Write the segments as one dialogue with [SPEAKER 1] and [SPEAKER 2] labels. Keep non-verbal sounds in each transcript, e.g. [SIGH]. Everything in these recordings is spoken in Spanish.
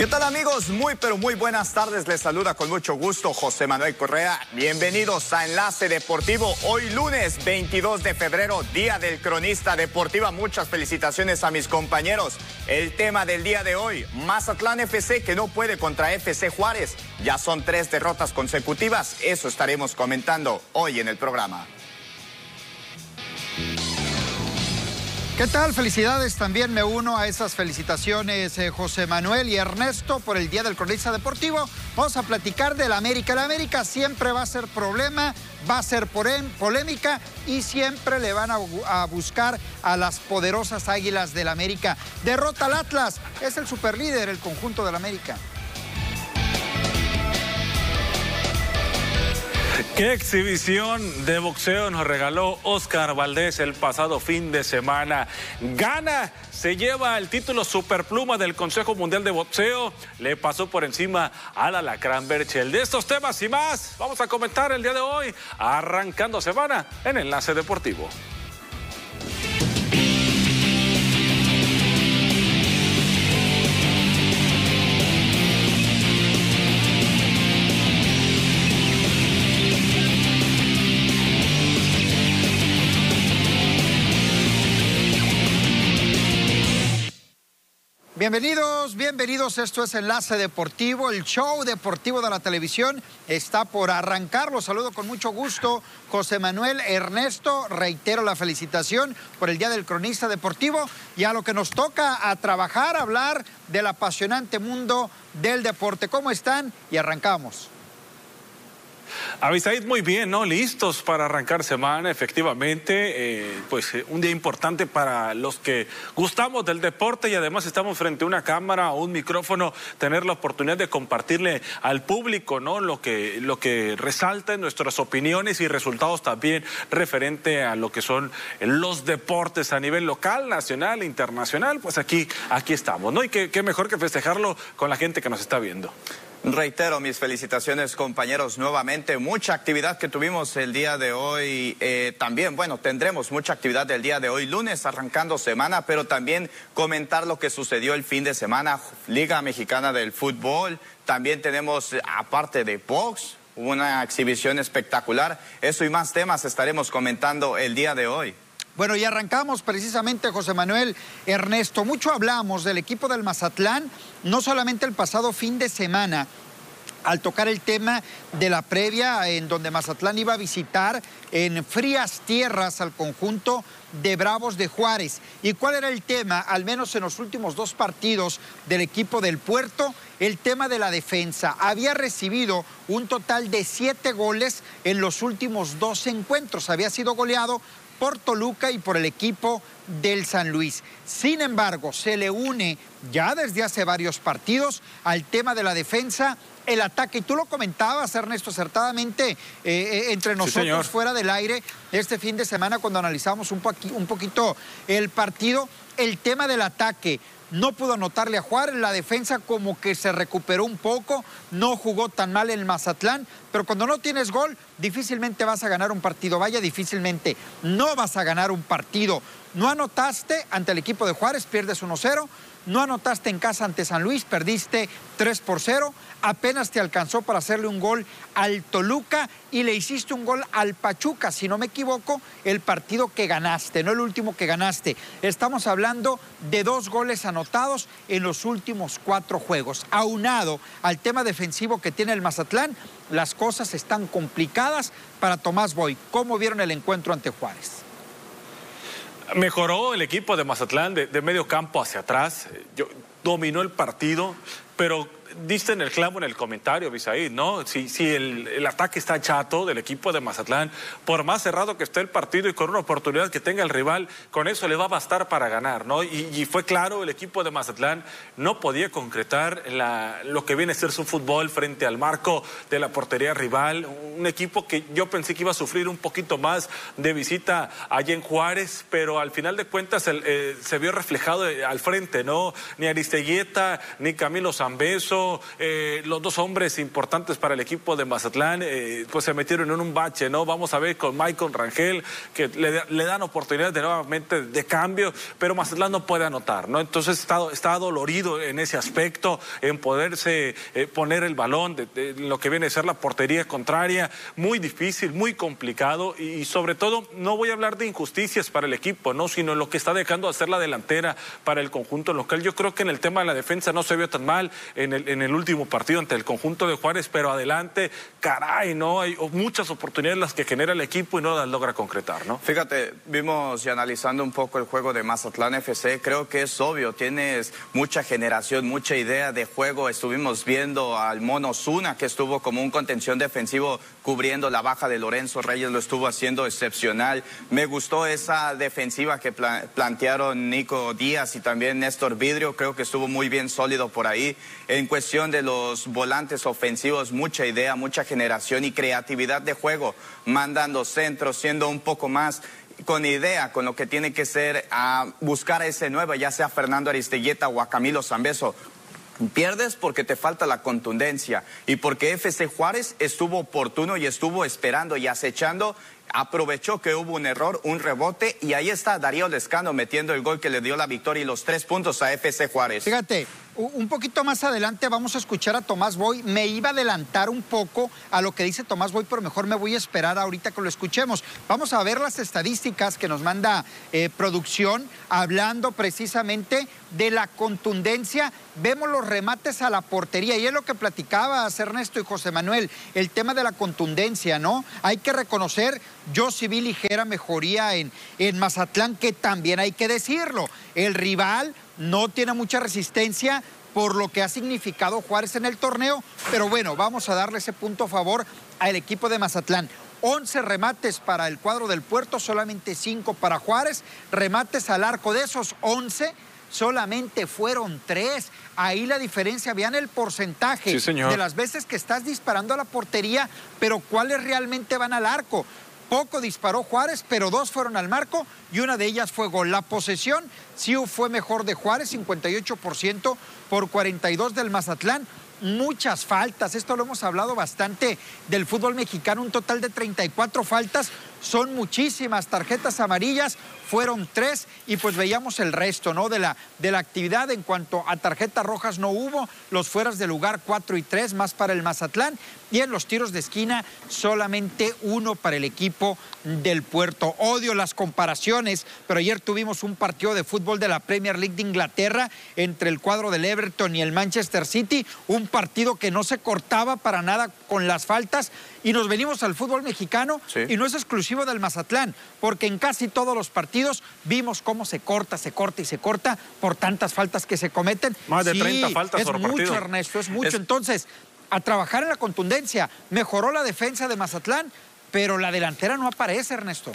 [SPEAKER 1] ¿Qué tal amigos? Muy pero muy buenas tardes. Les saluda con mucho gusto José Manuel Correa. Bienvenidos a Enlace Deportivo. Hoy lunes 22 de febrero, Día del Cronista Deportiva. Muchas felicitaciones a mis compañeros. El tema del día de hoy, Mazatlán FC que no puede contra FC Juárez. Ya son tres derrotas consecutivas. Eso estaremos comentando hoy en el programa.
[SPEAKER 2] ¿Qué tal? Felicidades. También me uno a esas felicitaciones, eh, José Manuel y Ernesto, por el Día del Cronista Deportivo. Vamos a platicar del América. La América siempre va a ser problema, va a ser polémica y siempre le van a, a buscar a las poderosas águilas del América. Derrota al Atlas. Es el superlíder, el conjunto del América.
[SPEAKER 3] Qué exhibición de boxeo nos regaló Oscar Valdés el pasado fin de semana. Gana, se lleva el título superpluma del Consejo Mundial de Boxeo. Le pasó por encima a la Lacran Berchel. De estos temas y más, vamos a comentar el día de hoy, arrancando semana en Enlace Deportivo.
[SPEAKER 2] Bienvenidos, bienvenidos. Esto es Enlace Deportivo. El show deportivo de la televisión está por arrancar. Los saludo con mucho gusto. José Manuel Ernesto, reitero la felicitación por el Día del Cronista Deportivo y a lo que nos toca a trabajar, hablar del apasionante mundo del deporte. ¿Cómo están? Y arrancamos.
[SPEAKER 3] Avisaid muy bien, ¿no? Listos para arrancar semana, efectivamente. Eh, pues eh, un día importante para los que gustamos del deporte y además estamos frente a una cámara o un micrófono, tener la oportunidad de compartirle al público, ¿no? Lo que, lo que resalta en nuestras opiniones y resultados también referente a lo que son los deportes a nivel local, nacional, internacional. Pues aquí, aquí estamos, ¿no? Y qué, qué mejor que festejarlo con la gente que nos está viendo.
[SPEAKER 1] Reitero mis felicitaciones compañeros nuevamente. Mucha actividad que tuvimos el día de hoy. Eh, también, bueno, tendremos mucha actividad el día de hoy, lunes arrancando semana, pero también comentar lo que sucedió el fin de semana, Liga Mexicana del Fútbol. También tenemos, aparte de box, una exhibición espectacular. Eso y más temas estaremos comentando el día de hoy.
[SPEAKER 2] Bueno, y arrancamos precisamente, José Manuel Ernesto. Mucho hablamos del equipo del Mazatlán, no solamente el pasado fin de semana, al tocar el tema de la previa en donde Mazatlán iba a visitar en frías tierras al conjunto de Bravos de Juárez. ¿Y cuál era el tema? Al menos en los últimos dos partidos del equipo del puerto, el tema de la defensa. Había recibido un total de siete goles en los últimos dos encuentros. Había sido goleado por Toluca y por el equipo del San Luis. Sin embargo, se le une ya desde hace varios partidos al tema de la defensa el ataque. Y tú lo comentabas, Ernesto, acertadamente eh, eh, entre nosotros fuera del aire este fin de semana cuando analizamos un, un poquito el partido, el tema del ataque no pudo anotarle a Juárez, la defensa como que se recuperó un poco, no jugó tan mal el Mazatlán, pero cuando no tienes gol, difícilmente vas a ganar un partido, vaya, difícilmente no vas a ganar un partido. No anotaste ante el equipo de Juárez, pierdes 1-0, no anotaste en casa ante San Luis, perdiste 3 por 0, apenas te alcanzó para hacerle un gol al Toluca y le hiciste un gol al Pachuca, si no me equivoco, el partido que ganaste, no el último que ganaste. Estamos hablando de dos goles anotados en los últimos cuatro juegos. Aunado al tema defensivo que tiene el Mazatlán, las cosas están complicadas para Tomás Boy. ¿Cómo vieron el encuentro ante Juárez?
[SPEAKER 3] Mejoró el equipo de Mazatlán de, medio campo hacia atrás. Dominó el partido, pero diste en el clavo en el comentario, Bisaid, ¿no? Si, si el, ataque está chato del equipo de Mazatlán, por más cerrado que esté el partido y con una oportunidad que tenga el rival, con eso le va a bastar para ganar, ¿no? Y, fue claro, el equipo de Mazatlán no podía concretar lo que viene a ser su fútbol frente al marco de la portería rival. Un equipo que yo pensé que iba a sufrir un poquito más de visita allá en Juárez, pero al final de cuentas eh, se vio reflejado al frente, ¿no? Ni Aristeguieta, ni Camilo Zambeso eh, los dos hombres importantes para el equipo de Mazatlán eh, pues se metieron en un bache, ¿no? Vamos a ver con Michael Rangel que le, dan oportunidades de nuevamente de cambio, pero Mazatlán no puede anotar, ¿no? Entonces está, está dolorido en ese aspecto, en poderse eh, poner el balón de, lo que viene a ser la portería contraria, muy difícil, muy complicado y, sobre todo no voy a hablar de injusticias para el equipo, ¿no? Sino lo que está dejando de hacer la delantera para el conjunto local. Yo creo que en el tema de la defensa no se vio tan mal en el, en el último partido ante el conjunto de Juárez, pero adelante, caray, ¿no? Hay muchas oportunidades las que genera el equipo y no las logra concretar, ¿no?
[SPEAKER 1] Fíjate, vimos y analizando un poco el juego de Mazatlán FC, creo que es obvio, tienes mucha generación, mucha idea de juego. Estuvimos viendo al Mono Zuna, que estuvo como un contención defensivo cubriendo la baja de Lorenzo Reyes, lo estuvo haciendo excepcional. Me gustó esa defensiva que plantearon Nico Díaz y también Néstor Vidrio, creo que estuvo muy bien sólido por ahí. De los volantes ofensivos, mucha idea, mucha generación y creatividad de juego, mandando centros, siendo un poco más con idea, con lo que tiene que ser a buscar a ese nuevo, ya sea Fernando Aristeguieta o a Camilo Zambeso. Pierdes porque te falta la contundencia y porque FC Juárez estuvo oportuno y estuvo esperando y acechando aprovechó que hubo un error, un rebote, y ahí está Darío Lescano metiendo el gol que le dio la victoria y los tres puntos a FC Juárez.
[SPEAKER 2] Fíjate, un poquito más adelante vamos a escuchar a Tomás Boy. Me iba a adelantar un poco a lo que dice Tomás Boy, pero mejor me voy a esperar ahorita que lo escuchemos. Vamos a ver las estadísticas que nos manda eh, producción, hablando precisamente de la contundencia. Vemos los remates a la portería, y es lo que platicabas Ernesto y José Manuel, el tema de la contundencia, ¿no? Hay que reconocer, yo sí vi ligera mejoría en, en Mazatlán, que también hay que decirlo. El rival no tiene mucha resistencia por lo que ha significado Juárez en el torneo, pero bueno, vamos a darle ese punto a favor al equipo de Mazatlán. 11 remates para el cuadro del puerto, solamente 5 para Juárez, remates al arco de esos 11 solamente fueron 3. Ahí la diferencia, vean el porcentaje de las veces que estás disparando a la portería, pero cuáles realmente van al arco. Poco disparó Juárez, pero dos fueron al marco y una de ellas fue gol. La posesión sí fue mejor de Juárez, 58% por 42 del Mazatlán. Muchas faltas, esto lo hemos hablado bastante del fútbol mexicano, un total de 34 faltas, son muchísimas tarjetas amarillas, fueron tres y pues veíamos el resto, ¿no? De la, de la actividad en cuanto a tarjetas rojas no hubo, los fueras de lugar cuatro y tres más para el Mazatlán y en los tiros de esquina solamente uno para el equipo del puerto. Odio las comparaciones, pero ayer tuvimos un partido de fútbol de la Premier League de Inglaterra entre el cuadro del Everton y el Manchester City, un partido que no se cortaba para nada con las faltas y nos venimos al fútbol mexicano y no es exclusivo del Mazatlán, porque en casi todos los partidos vimos cómo se corta, se corta y se corta por tantas faltas que se cometen.
[SPEAKER 3] Más de 30 faltas
[SPEAKER 2] es mucho, Ernesto, es mucho. Entonces, a trabajar en la contundencia, mejoró la defensa de Mazatlán, pero la delantera no aparece, Ernesto.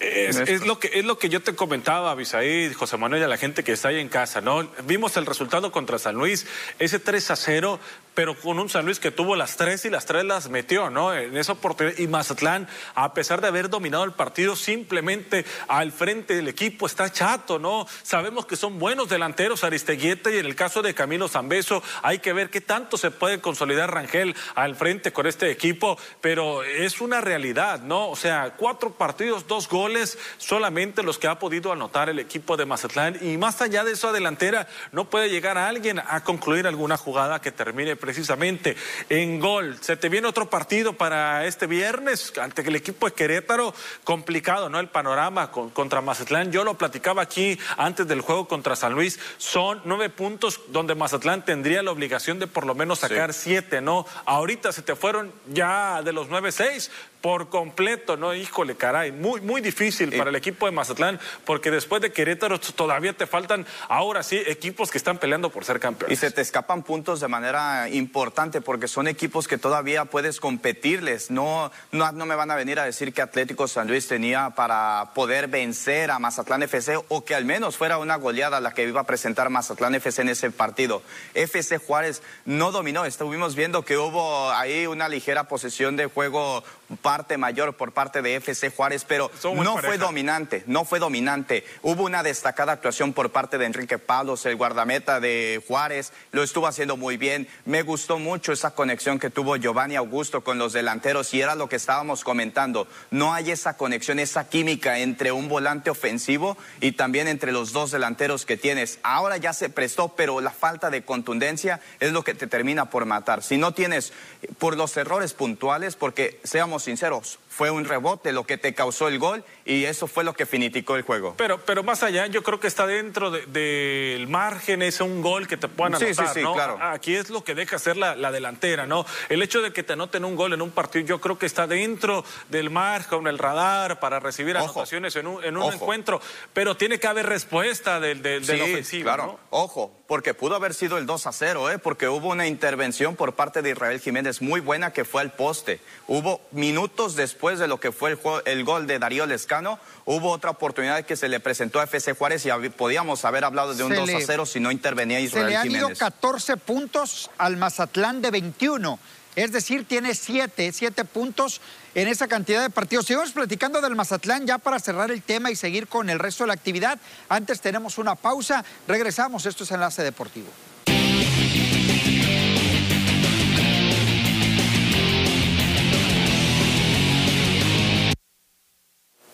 [SPEAKER 3] Es, lo que, es lo que yo te comentaba, Bisaí, José Manuel y a la gente que está ahí en casa, ¿no? Vimos el resultado contra San Luis, ese 3 a 0, pero con un San Luis que tuvo las tres y las tres las metió, ¿no? En esa oportunidad. Y Mazatlán, a pesar de haber dominado el partido, simplemente al frente del equipo está chato, ¿no? Sabemos que son buenos delanteros, Aristeguieta, y en el caso de Camilo Zambeso, hay que ver qué tanto se puede consolidar Rangel al frente con este equipo, pero es una realidad, ¿no? O sea, cuatro partidos, dos goles solamente los que ha podido anotar el equipo de Mazatlán y más allá de eso delantera no puede llegar a alguien a concluir alguna jugada que termine precisamente en gol. Se te viene otro partido para este viernes ante el equipo de Querétaro, complicado, ¿no? El panorama contra Mazatlán. Yo lo platicaba aquí antes del juego contra San Luis. Son nueve puntos donde Mazatlán tendría la obligación de por lo menos sacar siete, ¿no? Ahorita se te fueron ya de los nueve, seis por completo, ¿no? Híjole, caray, muy, muy difícil para el equipo de Mazatlán, porque después de Querétaro todavía te faltan, ahora sí, equipos que están peleando por ser campeones.
[SPEAKER 1] Y se te escapan puntos de manera importante, porque son equipos que todavía puedes competirles. No, no, no me van a venir a decir que Atlético San Luis tenía para poder vencer a Mazatlán FC, o que al menos fuera una goleada la que iba a presentar Mazatlán FC en ese partido. FC Juárez no dominó, estuvimos viendo que hubo ahí una ligera posesión de juego parte mayor por parte de FC Juárez, pero no fue dominante, no fue dominante. Hubo una destacada actuación por parte de Enrique Pablos, el guardameta de Juárez, lo estuvo haciendo muy bien. Me gustó mucho esa conexión que tuvo Giovanni Augusto con los delanteros y era lo que estábamos comentando. No hay esa conexión, esa química entre un volante ofensivo y también entre los dos delanteros que tienes. Ahora ya se prestó, pero la falta de contundencia es lo que te termina por matar. Si no tienes, por los errores puntuales, porque seamos sinceros, fue un rebote lo que te causó el gol y eso fue lo que finiticó el juego.
[SPEAKER 3] Pero, pero más allá, yo creo que está dentro del margen, es un gol que te puedan anotar, sí, sí, sí, claro. Aquí es lo que deja hacer la, delantera, ¿no? El hecho de que te anoten un gol en un partido, yo creo que está dentro del margen, el radar, para recibir anotaciones en un, encuentro, pero tiene que haber respuesta del, del, ofensivo,
[SPEAKER 1] claro. Ojo, porque pudo haber sido el 2 a 0, ¿eh? porque hubo una intervención por parte de Israel Jiménez muy buena que fue al poste. Hubo minutos después de lo que fue el, el gol de Darío Lescano, hubo otra oportunidad que se le presentó a FC Juárez y podíamos haber hablado de un 2 a 0 si no intervenía Israel Jiménez.
[SPEAKER 2] Se le han ido 14 puntos al Mazatlán de 21. Es decir, tiene 7, 7 puntos en esa cantidad de partidos. Seguimos platicando del Mazatlán ya para cerrar el tema y seguir con el resto de la actividad. Antes tenemos una pausa. Regresamos. Esto es Enlace Deportivo.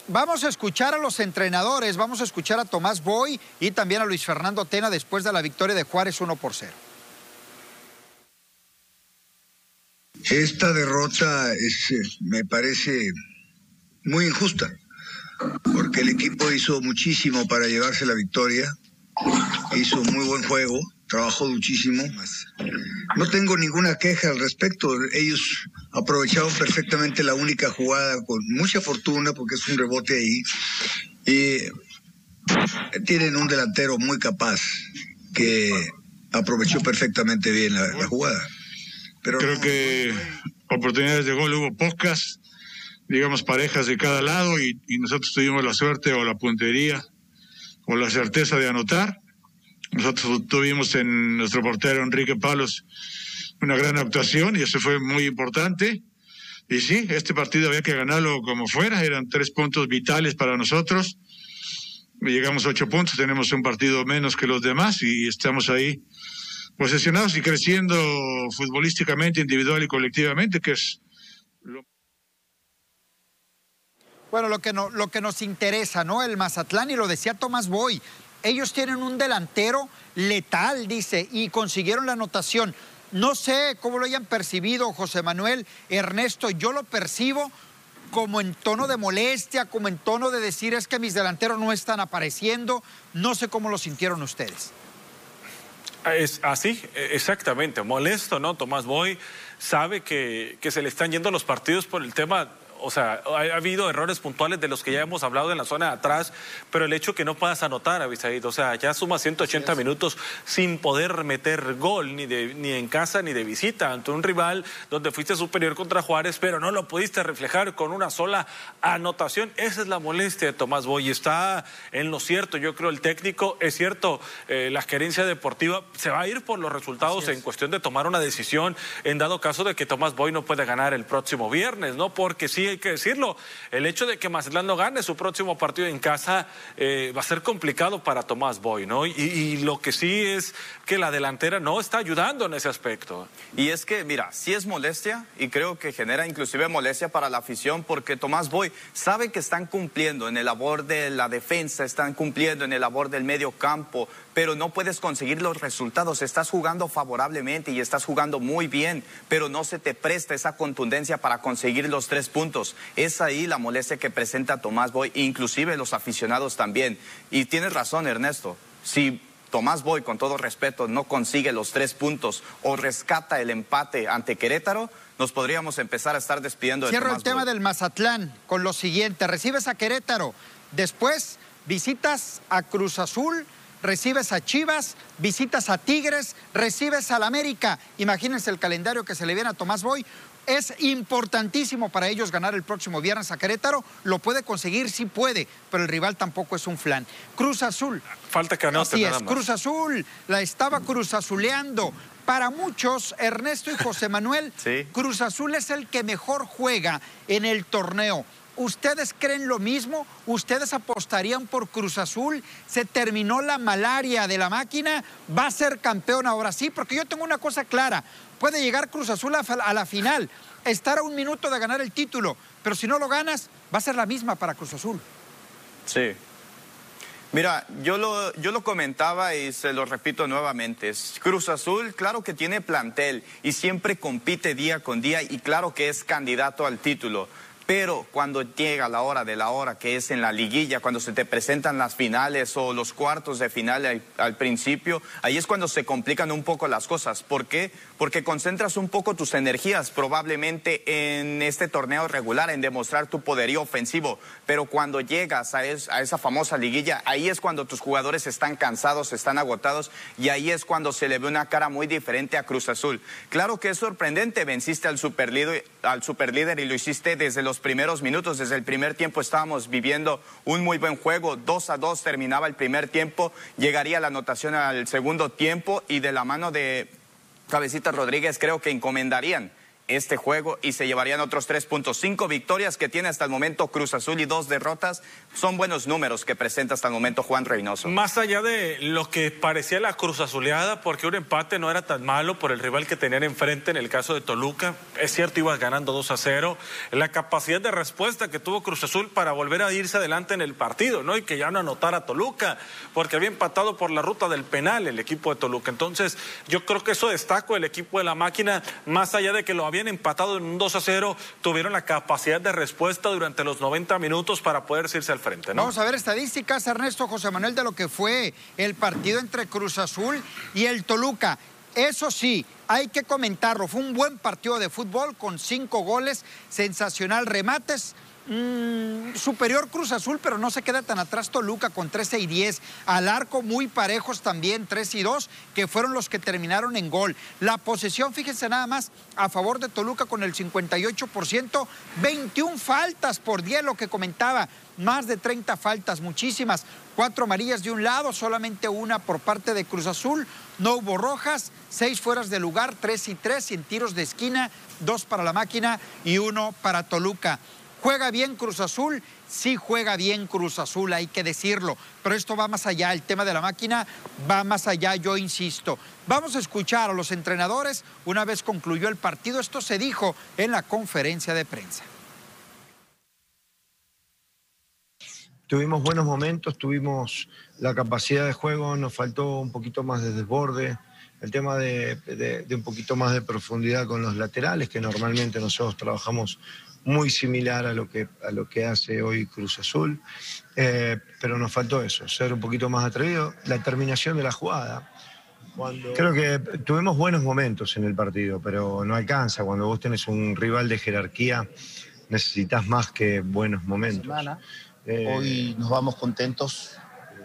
[SPEAKER 2] Vamos a escuchar a los entrenadores, vamos a escuchar a Tomás Boy y también a Luis Fernando Tena después de la victoria de Juárez 1 por 0.
[SPEAKER 4] Esta derrota es, me parece muy injusta, porque el equipo hizo muchísimo para llevarse la victoria, hizo muy buen juego, trabajó muchísimo. No tengo ninguna queja al respecto. Ellos aprovecharon perfectamente la única jugada con mucha fortuna porque es un rebote ahí. Y tienen un delantero muy capaz que aprovechó perfectamente bien la, jugada.
[SPEAKER 5] Pero Creo que oportunidades de gol hubo pocas, digamos parejas de cada lado y, y nosotros tuvimos la suerte o la puntería o la certeza de anotar nosotros tuvimos en nuestro portero Enrique Palos una gran actuación y eso fue muy importante. Y sí, este partido había que ganarlo como fuera, eran tres puntos vitales para nosotros. Llegamos a ocho puntos, tenemos un partido menos que los demás y estamos ahí posesionados y creciendo futbolísticamente, individual y colectivamente, que es lo...
[SPEAKER 2] Bueno, lo que, no, lo que nos interesa, ¿no? El Mazatlán, y lo decía Tomás Boy, ellos tienen un delantero letal, dice, y consiguieron la anotación. No sé cómo lo hayan percibido, José Manuel, Ernesto, yo lo percibo como en tono de molestia, como en tono de decir es que mis delanteros no están apareciendo. No sé cómo lo sintieron ustedes.
[SPEAKER 3] Es así, exactamente, molesto, ¿no? Tomás Boy sabe que, que se le están yendo los partidos por el tema o sea, ha, habido errores puntuales de los que ya hemos hablado en la zona de atrás, pero el hecho que no puedas anotar, Avisaid, o sea, ya suma 180 minutos sin poder meter gol, ni, de, ni en casa ni de visita, ante un rival donde fuiste superior contra Juárez, pero no lo pudiste reflejar con una sola anotación. Esa es la molestia de Tomás Boy. Está en lo cierto, yo creo, el técnico, es cierto, eh, la gerencia deportiva se va a ir por los resultados en cuestión de tomar una decisión en dado caso de que Tomás Boy no puede ganar el próximo viernes, ¿no? Porque sí hay que decirlo. El hecho de que Mazatlán no gane su próximo partido en casa eh, va a ser complicado para Tomás Boy, ¿no? Y, lo que sí es que la delantera no está ayudando en ese aspecto.
[SPEAKER 1] Y es que, mira, sí es molestia y creo que genera inclusive molestia para la afición porque Tomás Boy sabe que están cumpliendo en el labor de la defensa, están cumpliendo en el labor del medio campo, pero no puedes conseguir los resultados. Estás jugando favorablemente y estás jugando muy bien, pero no se te presta esa contundencia para conseguir los tres puntos. Es ahí la molestia que presenta Tomás Boy, inclusive los aficionados también. Y tienes razón, Ernesto. Si Tomás Boy, con todo respeto, no consigue los tres puntos o rescata el empate ante Querétaro, nos podríamos empezar a estar despidiendo de
[SPEAKER 2] Cierro el tema del Mazatlán con lo siguiente. Recibes a Querétaro, después visitas a Cruz Azul recibes a Chivas, visitas a Tigres, recibes al América. Imagínense el calendario que se le viene a Tomás Boy. Es importantísimo para ellos ganar el próximo viernes a Querétaro. Lo puede conseguir, sí puede, pero el rival tampoco es un flan. Cruz Azul.
[SPEAKER 3] Falta que anote
[SPEAKER 2] Así
[SPEAKER 3] nada
[SPEAKER 2] es,
[SPEAKER 3] más.
[SPEAKER 2] Cruz Azul. La estaba Cruz Azuleando. Para muchos, Ernesto y José Manuel, [LAUGHS]
[SPEAKER 1] Sí.
[SPEAKER 2] Cruz Azul es el que mejor juega en el torneo. ¿Ustedes creen lo mismo? ¿Ustedes apostarían por Cruz Azul? ¿Se terminó la malaria de la máquina? ¿Va a ser campeón ahora sí? Porque yo tengo una cosa clara. Puede llegar Cruz Azul a, la final, estar a un minuto de ganar el título, pero si no lo ganas, va a ser la misma para Cruz Azul.
[SPEAKER 1] Sí. Mira, yo lo, yo lo comentaba y se lo repito nuevamente. Cruz Azul, claro que tiene plantel y siempre compite día con día y claro que es candidato al título. Pero cuando llega la hora de la hora, que es en la liguilla, cuando se te presentan las finales o los cuartos de final al, principio, ahí es cuando se complican un poco las cosas. ¿Por qué? Porque concentras un poco tus energías probablemente en este torneo regular, en demostrar tu poderío ofensivo. Pero cuando llegas a esa famosa liguilla, ahí es cuando tus jugadores están cansados, están agotados y ahí es cuando se le ve una cara muy diferente a Cruz Azul. Claro que es sorprendente, venciste al superlíder, al superlíder y lo hiciste desde los primeros minutos, desde el primer tiempo estábamos viviendo un muy buen juego, 2 a 2 terminaba el primer tiempo, llegaría la anotación al segundo tiempo y de la mano de Cabecita Rodríguez creo que encomendarían este juego y se llevarían otros tres puntos. Cinco victorias que tiene hasta el momento Cruz Azul y dos derrotas. Son buenos números que presenta hasta el momento Juan Reynoso.
[SPEAKER 3] Más allá de lo que parecía la cruz azuleada, porque un empate no era tan malo por el rival que tenían enfrente en el caso de Toluca. Es cierto, ibas ganando 2 a 0. La capacidad de respuesta que tuvo Cruz Azul para volver a irse adelante en el partido, ¿no? Y que ya no anotara Toluca, porque había empatado por la ruta del penal el equipo de Toluca. Entonces, yo creo que eso destaco el equipo de la máquina, más allá de que lo habían empatado en un 2 a 0, tuvieron la capacidad de respuesta durante los 90 minutos para poder irse al frente.
[SPEAKER 2] Vamos a ver estadísticas, Ernesto José Manuel, de lo que fue el partido entre Cruz Azul y el Toluca. Eso sí, hay que comentarlo. Fue un buen partido de fútbol con cinco goles, sensacional remates. Mm, superior Cruz Azul, pero no se queda tan atrás Toluca con 13 y 10. Al arco muy parejos también, 3 y 2, que fueron los que terminaron en gol. La posesión, fíjense nada más, a favor de Toluca con el 58%, 21 faltas por 10, lo que comentaba, más de 30 faltas, muchísimas. Cuatro amarillas de un lado, solamente una por parte de Cruz Azul. No hubo rojas, seis fueras de lugar, tres y tres, y en tiros de esquina, dos para la máquina y uno para Toluca. ¿Juega bien Cruz Azul? Sí juega bien Cruz Azul, hay que decirlo. Pero esto va más allá, el tema de la máquina va más allá, yo insisto. Vamos a escuchar a los entrenadores una vez concluyó el partido. Esto se dijo en la conferencia de prensa.
[SPEAKER 6] Tuvimos buenos momentos, tuvimos la capacidad de juego, nos faltó un poquito más de desborde, el tema de, un poquito más de profundidad con los laterales, que normalmente nosotros trabajamos muy similar a lo que, a lo que hace hoy Cruz Azul, Eh, pero nos faltó eso, ser un poquito más atrevido, la terminación de la jugada. Creo que tuvimos buenos momentos en el partido, pero no alcanza. Cuando vos tenés un rival de jerarquía, necesitas más que buenos momentos. Eh,
[SPEAKER 7] Hoy nos vamos contentos eh,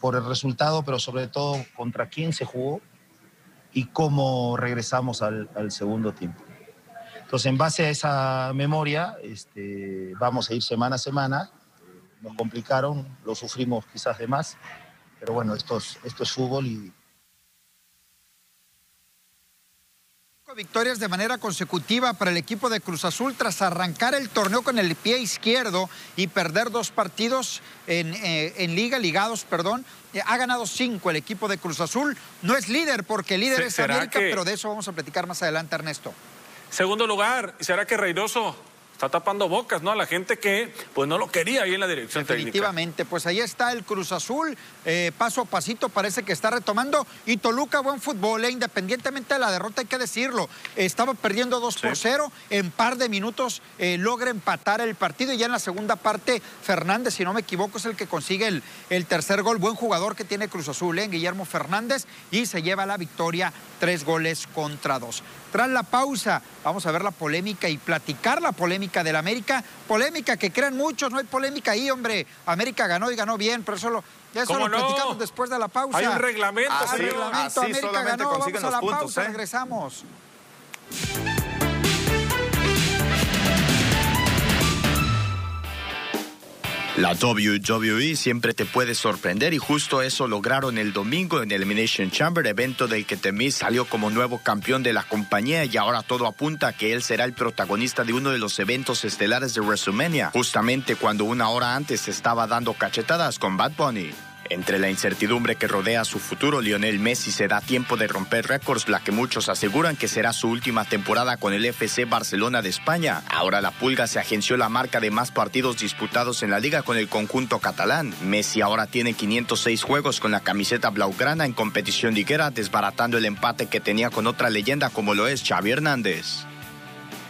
[SPEAKER 7] por el resultado, pero sobre todo contra quién se jugó y cómo regresamos al, al segundo tiempo. Entonces, en base a esa memoria, este, vamos a ir semana a semana. Nos complicaron, lo sufrimos quizás de más, pero bueno, esto es, esto es fútbol y,
[SPEAKER 2] Cinco Victorias de manera consecutiva para el equipo de Cruz Azul tras arrancar el torneo con el pie izquierdo y perder dos partidos en, eh, en liga, ligados, perdón. Eh, ha ganado cinco el equipo de Cruz Azul. No es líder porque el líder es
[SPEAKER 3] ¿será
[SPEAKER 2] América,
[SPEAKER 3] que-
[SPEAKER 2] pero de eso vamos a platicar más adelante, Ernesto.
[SPEAKER 3] Segundo lugar, ¿será que Reynoso está tapando bocas, no? A la gente que pues no lo quería ahí en la dirección técnica.
[SPEAKER 2] Definitivamente, pues ahí está el Cruz Azul, eh, paso a pasito parece que está retomando y Toluca buen fútbol, eh, independientemente de la derrota hay que decirlo, estaba perdiendo 2 por 0, en par de minutos eh, logra empatar el partido y ya en la segunda parte Fernández, si no me equivoco, es el que consigue el, el tercer gol, buen jugador que tiene Cruz Azul, eh, Guillermo Fernández, y se lleva la victoria, tres goles contra dos. Tras la pausa, vamos a ver la polémica y platicar la polémica del América. Polémica que crean muchos, no hay polémica ahí, hombre. América ganó y ganó bien, pero eso lo, ya eso
[SPEAKER 3] ¿Cómo
[SPEAKER 2] lo
[SPEAKER 3] no?
[SPEAKER 2] platicamos después de la pausa.
[SPEAKER 3] Hay un reglamento,
[SPEAKER 2] Ah, reglamento,
[SPEAKER 1] así
[SPEAKER 2] América ganó. Vamos a la
[SPEAKER 1] los puntos,
[SPEAKER 2] pausa,
[SPEAKER 1] ¿eh?
[SPEAKER 2] regresamos.
[SPEAKER 8] La WWE siempre te puede sorprender y justo eso lograron el domingo en Elimination Chamber, evento del que Temis salió como nuevo campeón de la compañía y ahora todo apunta a que él será el protagonista de uno de los eventos estelares de WrestleMania, justamente cuando una hora antes estaba dando cachetadas con Bad Bunny. Entre la incertidumbre que rodea su futuro, Lionel Messi se da tiempo de romper récords, la que muchos aseguran que será su última temporada con el FC Barcelona de España. Ahora la Pulga se agenció la marca de más partidos disputados en la liga con el conjunto catalán. Messi ahora tiene 506 juegos con la camiseta blaugrana en competición liguera, desbaratando el empate que tenía con otra leyenda como lo es Xavi Hernández.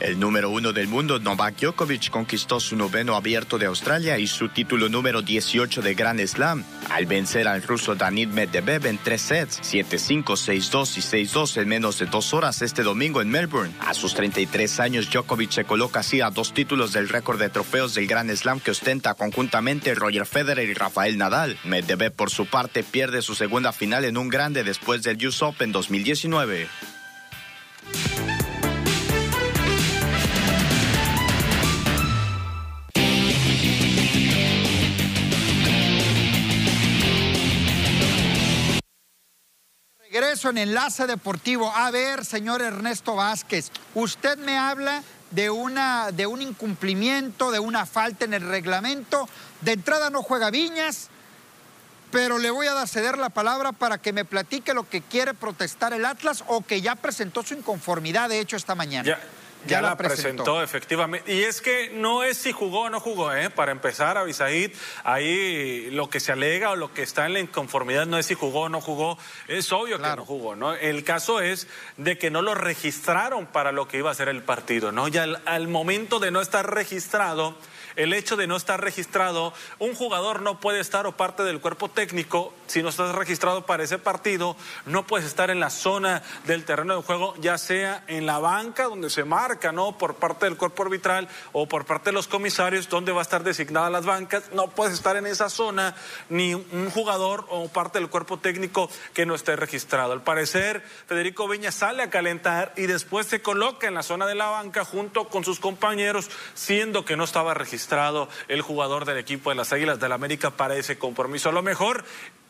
[SPEAKER 8] El número uno del mundo, Novak Djokovic, conquistó su noveno abierto de Australia y su título número 18 de Grand Slam, al vencer al ruso Danil Medvedev en tres sets, 7-5, 6-2 y 6-2 en menos de dos horas este domingo en Melbourne. A sus 33 años, Djokovic se coloca así a dos títulos del récord de trofeos del Grand Slam que ostenta conjuntamente Roger Federer y Rafael Nadal. Medvedev, por su parte, pierde su segunda final en un grande después del US Open 2019.
[SPEAKER 2] Regreso en Enlace Deportivo. A ver, señor Ernesto Vázquez, usted me habla de, una, de un incumplimiento, de una falta en el reglamento. De entrada no juega Viñas, pero le voy a ceder la palabra para que me platique lo que quiere protestar el Atlas o que ya presentó su inconformidad, de hecho, esta mañana.
[SPEAKER 3] Ya, la, presentó. efectivamente. Y es que no es si jugó o no jugó, ¿eh? Para empezar, Abisaid, ahí lo que se alega o lo que está en la inconformidad no es si jugó o no jugó, es obvio que no jugó, ¿no? El caso es de que no lo registraron para lo que iba a ser el partido, ¿no? Ya al momento de no estar registrado el hecho de no estar registrado, un jugador no puede estar o parte del cuerpo técnico, si no estás registrado para ese partido, no puedes estar en la zona del terreno de juego, ya sea en la banca donde se marca, ¿no? Por parte del cuerpo arbitral o por parte de los comisarios, donde va a estar designada las bancas, no puedes estar en esa zona ni un jugador o parte del cuerpo técnico que no esté registrado. Al parecer, Federico Viña sale a calentar y después se coloca en la zona de la banca junto con sus compañeros, siendo que no estaba registrado el jugador del equipo de las Águilas del la América para ese compromiso. A lo mejor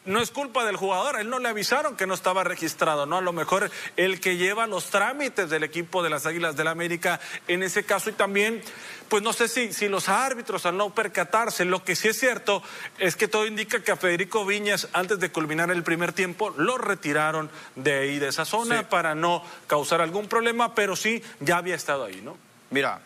[SPEAKER 3] no es culpa del jugador, él no le avisaron que no estaba registrado, ¿no? A lo mejor el que lleva los trámites del equipo de las Águilas del la América en ese caso y también, pues no sé si, si los árbitros al no percatarse, lo que sí es cierto es que todo indica que a Federico Viñas antes de culminar el primer tiempo lo retiraron de ahí, de esa zona, para no causar algún problema, pero sí ya había estado ahí, ¿no?
[SPEAKER 1] Mira,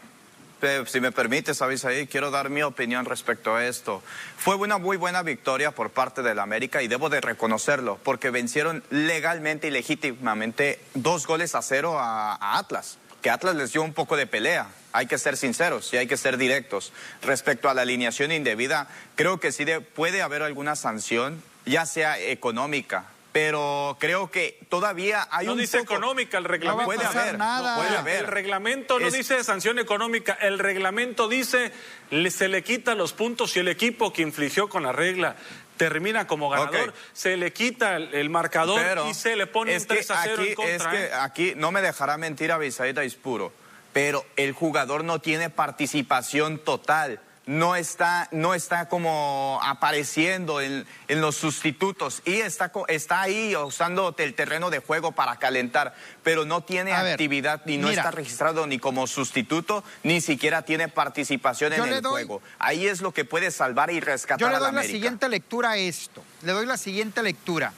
[SPEAKER 1] si me permite, sabes ahí, quiero dar mi opinión respecto a esto. Fue una muy buena victoria por parte del América y debo de reconocerlo, porque vencieron legalmente y legítimamente dos goles a cero a, Atlas, que Atlas les dio un poco de pelea. Hay que ser sinceros y hay que ser directos. Respecto a la alineación indebida, creo que sí puede haber alguna sanción, ya sea económica, pero creo que todavía hay
[SPEAKER 3] no
[SPEAKER 1] un
[SPEAKER 3] dice económica el reglamento.
[SPEAKER 1] No puede haber,
[SPEAKER 2] nada.
[SPEAKER 1] puede haber.
[SPEAKER 3] El reglamento no dice sanción económica, el reglamento dice se le quita los puntos si el equipo que infligió con la regla termina como ganador, se le quita el, marcador y se le pone un 3 a 0
[SPEAKER 1] aquí,
[SPEAKER 3] en contra.
[SPEAKER 1] Es que ¿eh? aquí no me dejará mentir a Bisaida Ispuro, pero el jugador no tiene participación total no está, no está como apareciendo en, los sustitutos y está, está ahí usando el terreno de juego para calentar, pero no tiene actividad y no está registrado ni como sustituto, ni siquiera tiene participación en el juego. Ahí es lo que puede salvar y rescatar
[SPEAKER 2] Yo le
[SPEAKER 1] doy
[SPEAKER 2] la siguiente lectura a esto, le doy la siguiente lectura.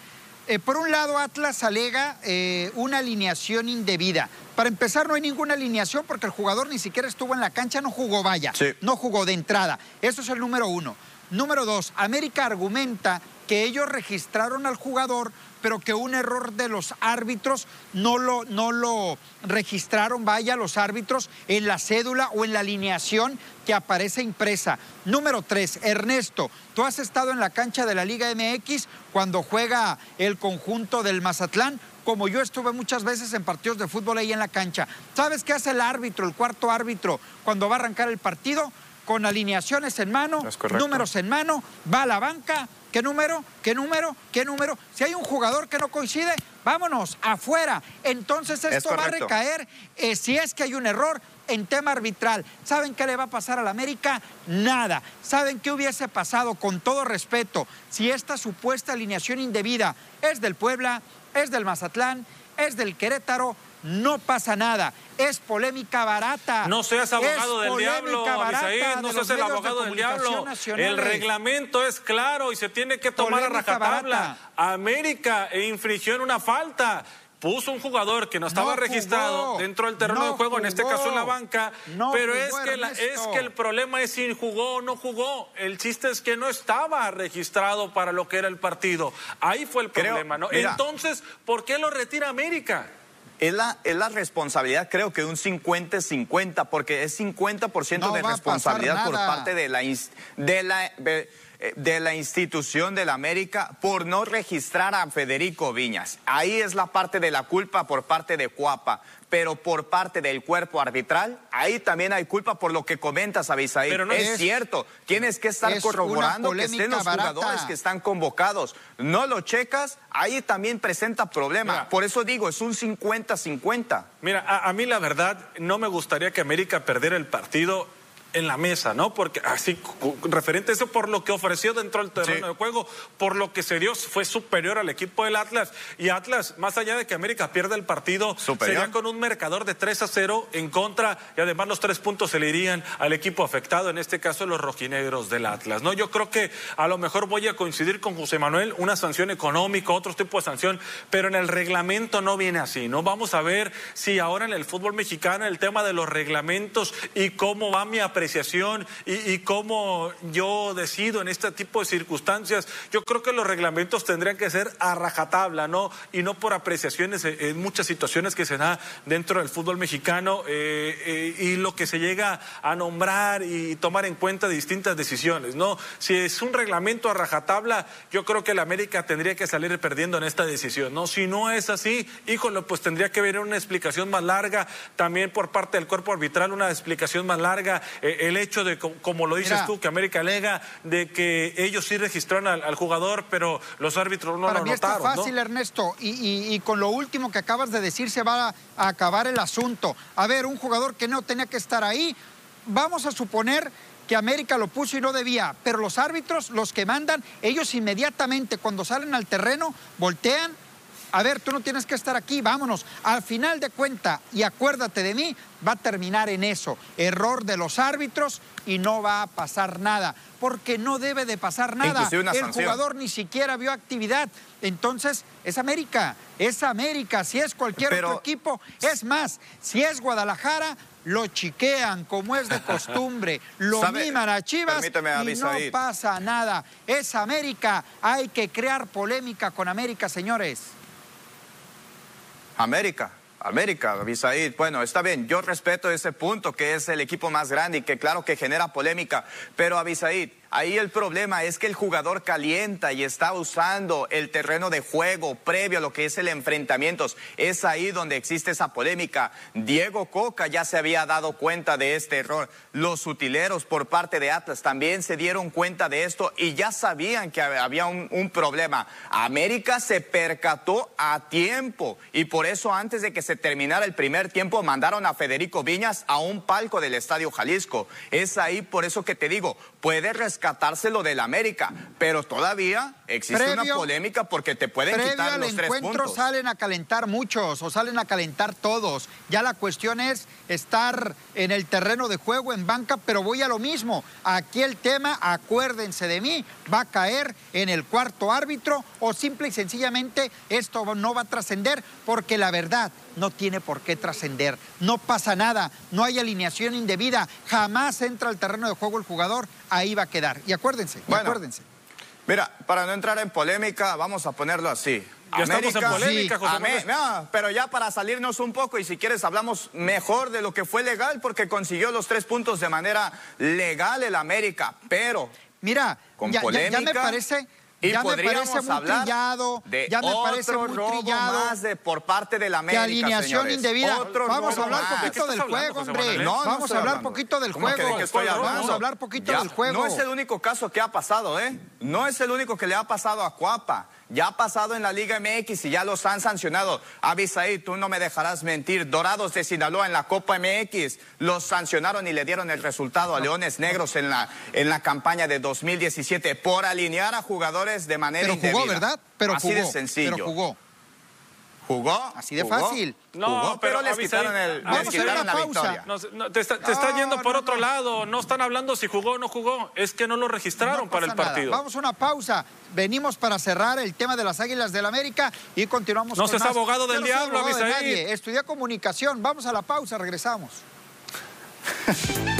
[SPEAKER 2] Eh, por un lado, Atlas alega eh, una alineación indebida. Para empezar, no hay ninguna alineación porque el jugador ni siquiera estuvo en la cancha, no jugó vaya, no jugó de entrada. Eso es el número uno. Número dos, América argumenta que ellos registraron al jugador pero que un error de los árbitros no lo, no lo registraron, vaya, los árbitros en la cédula o en la alineación que aparece impresa. Número tres, Ernesto, tú has estado en la cancha de la Liga MX cuando juega el conjunto del Mazatlán como yo estuve muchas veces en partidos de fútbol ahí en la cancha. ¿Sabes qué hace el árbitro, el cuarto árbitro, cuando va a arrancar el partido? Con alineaciones en mano, números en mano, va a la banca, ¿Qué número? ¿Qué número? ¿Qué número? Si hay un jugador que no coincide, vámonos, afuera. Entonces esto va a recaer, eh, si es que hay un error, en tema arbitral. ¿Saben qué le va a pasar a la América? Nada. ¿Saben qué hubiese pasado, con todo respeto, si esta supuesta alineación indebida es del Puebla, es del Mazatlán, es del Querétaro? No pasa nada. Es polémica barata.
[SPEAKER 3] No seas abogado del diablo, Abisaí, no seas el abogado del diablo. El reglamento es claro y se tiene que tomar a rajatabla. América infringió en una falta puso un jugador que no estaba registrado dentro del terreno de juego, en este caso en la banca, pero es, que es que el problema es si jugó o no jugó. El chiste es que no estaba registrado para lo que era el partido. Ahí fue el problema, ¿no? Entonces, ¿por qué lo retira América?
[SPEAKER 1] Es la, es la responsabilidad, creo que un 50-50, porque es 50% de responsabilidad por parte de la, de la de la institución de la América por no registrar a Federico Viñas. Ahí es la parte de la culpa por parte de Cuapa, pero por parte del cuerpo arbitral, ahí también hay culpa por lo que comentas, Abisaí. Pero no es, cierto, tienes que estar corroborando que estén los jugadores que están convocados. No lo checas, ahí también presenta problema. por eso digo, es un 50-50.
[SPEAKER 3] Mira, a, a mí la verdad no me gustaría que América perdiera el partido en la mesa, ¿no? Porque así, referente a eso, por lo que ofreció dentro del terreno de juego, por lo que se dio, fue superior al equipo del Atlas. Y Atlas, más allá de que América pierda el partido, sería con un marcador de 3 a 0 en contra y además los tres puntos se le irían al equipo afectado, en este caso los rojinegros del Atlas, ¿no? Yo creo que a lo mejor voy a coincidir con José Manuel, una sanción económica, otro tipo de sanción, pero en el reglamento no viene así, ¿no? Vamos a ver si ahora en el fútbol mexicano el tema de los reglamentos y cómo va mi apreciación apreciación y, cómo yo decido en este tipo de circunstancias. Yo creo que los reglamentos tendrían que ser a rajatabla, ¿no? Y no por apreciaciones en muchas situaciones que se da dentro del fútbol mexicano eh, eh, y lo que se llega a nombrar y tomar en cuenta distintas decisiones, ¿no? Si es un reglamento a rajatabla, yo creo que la América tendría que salir perdiendo en esta decisión, ¿no? Si no es así, híjole, pues tendría que venir una explicación más larga, también por parte del cuerpo arbitral una explicación más larga. Eh, el hecho de, como lo dices tú, que América alega de que ellos sí registraron al, jugador, pero los árbitros no
[SPEAKER 2] Para
[SPEAKER 3] lo
[SPEAKER 2] mí
[SPEAKER 3] está
[SPEAKER 2] fácil, Ernesto, y, con lo último que acabas de decir se va a, a acabar el asunto. A ver, un jugador que no tenía que estar ahí, vamos a suponer que América lo puso y no debía, pero los árbitros, los que mandan, ellos inmediatamente cuando salen al terreno voltean a ver, tú no tienes que estar aquí, vámonos. Al final de cuenta, y acuérdate de mí, va a terminar en eso. Error de los árbitros y no va a pasar nada, porque no debe de pasar nada. El jugador ni siquiera vio actividad. Entonces, es América, es América. Si es cualquier otro equipo, es más, si es Guadalajara, lo chiquean como es de costumbre, [LAUGHS] lo miman a Chivas y no pasa nada. Es América, hay que crear polémica con América, señores.
[SPEAKER 1] América. América, Abisaid. Bueno, está bien, yo respeto ese punto, que es el equipo más grande y que claro que genera polémica, pero Abisaid, Ahí el problema es que el jugador calienta y está usando el terreno de juego previo a lo que es el enfrentamiento. Es ahí donde existe esa polémica. Diego Coca ya se había dado cuenta de este error. Los utileros por parte de Atlas también se dieron cuenta de esto y ya sabían que había un, un problema. América se percató a tiempo y por eso antes de que se terminara el primer tiempo mandaron a Federico Viñas a un palco del Estadio Jalisco. Es ahí por eso que te digo, puede rescatárselo del América, pero todavía existe una polémica porque te pueden quitar los tres puntos.
[SPEAKER 2] salen a calentar muchos o salen a calentar todos. Ya la cuestión es estar en el terreno de juego en banca, pero voy a lo mismo. Aquí el tema, acuérdense de mí, va a caer en el cuarto árbitro o simple y sencillamente esto no va a trascender porque la verdad no tiene por qué trascender. No pasa nada, no hay alineación indebida, jamás entra al terreno de juego el jugador, ahí va a quedar. Y acuérdense, acuérdense.
[SPEAKER 1] Mira, para no entrar en polémica, vamos a ponerlo así.
[SPEAKER 3] Ya estamos en polémica, José
[SPEAKER 1] no, pero ya para salirnos un poco y si quieres hablamos mejor de lo que fue legal porque consiguió los tres puntos de manera legal el América, pero
[SPEAKER 2] mira, con polémica, ya me parece
[SPEAKER 1] Y
[SPEAKER 2] ya me parece muy
[SPEAKER 1] hablar
[SPEAKER 2] trillado,
[SPEAKER 1] de
[SPEAKER 2] ya me parece muy
[SPEAKER 1] robo
[SPEAKER 2] trillado.
[SPEAKER 1] más de, por parte de la América,
[SPEAKER 2] alineación
[SPEAKER 1] señores.
[SPEAKER 2] indebida.
[SPEAKER 1] Otro
[SPEAKER 2] Vamos a hablar
[SPEAKER 1] más.
[SPEAKER 3] ¿De
[SPEAKER 2] poquito del
[SPEAKER 3] hablando,
[SPEAKER 2] juego, hombre.
[SPEAKER 1] No, no
[SPEAKER 2] Vamos a hablar
[SPEAKER 1] hablando.
[SPEAKER 2] poquito del
[SPEAKER 1] ¿Cómo que
[SPEAKER 2] juego.
[SPEAKER 1] de estoy?
[SPEAKER 2] Vamos a hablar poquito
[SPEAKER 1] Ya,
[SPEAKER 2] del juego.
[SPEAKER 1] No es el único caso que ha pasado, ¿eh? No es el único que le ha pasado a Cuapa. Ya ha pasado en la Liga MX y ya los han sancionado. Avisaí, tú no me dejarás mentir. Dorados de Sinaloa en la Copa MX los sancionaron y le dieron el resultado a Leones Negros en la, en la campaña de 2017 por alinear a jugadores de manera
[SPEAKER 2] Pero jugó,
[SPEAKER 1] indebida.
[SPEAKER 2] ¿verdad? Pero
[SPEAKER 1] Así
[SPEAKER 2] jugó.
[SPEAKER 1] de sencillo.
[SPEAKER 2] Pero jugó.
[SPEAKER 1] ¿Jugó?
[SPEAKER 2] Así de
[SPEAKER 1] ¿Jugó?
[SPEAKER 2] fácil.
[SPEAKER 3] No,
[SPEAKER 1] Jugó, pero,
[SPEAKER 3] pero
[SPEAKER 1] les quitaron, el,
[SPEAKER 3] Vamos
[SPEAKER 1] les
[SPEAKER 3] a hacer
[SPEAKER 1] quitaron
[SPEAKER 2] una
[SPEAKER 1] la
[SPEAKER 2] pausa.
[SPEAKER 1] victoria.
[SPEAKER 3] No, no, te está, te está
[SPEAKER 2] No,
[SPEAKER 3] yendo por
[SPEAKER 2] no,
[SPEAKER 3] otro
[SPEAKER 2] no.
[SPEAKER 3] lado. No están hablando si jugó o no jugó. Es que no lo registraron
[SPEAKER 2] No
[SPEAKER 3] para el
[SPEAKER 2] nada.
[SPEAKER 3] partido.
[SPEAKER 2] Vamos a una pausa. Venimos para cerrar el tema de las Águilas del América y continuamos
[SPEAKER 3] No
[SPEAKER 2] con
[SPEAKER 3] seas
[SPEAKER 2] más.
[SPEAKER 3] abogado del diablo,
[SPEAKER 2] abogado de nadie. Estudié comunicación. Vamos a la pausa, regresamos. [LAUGHS]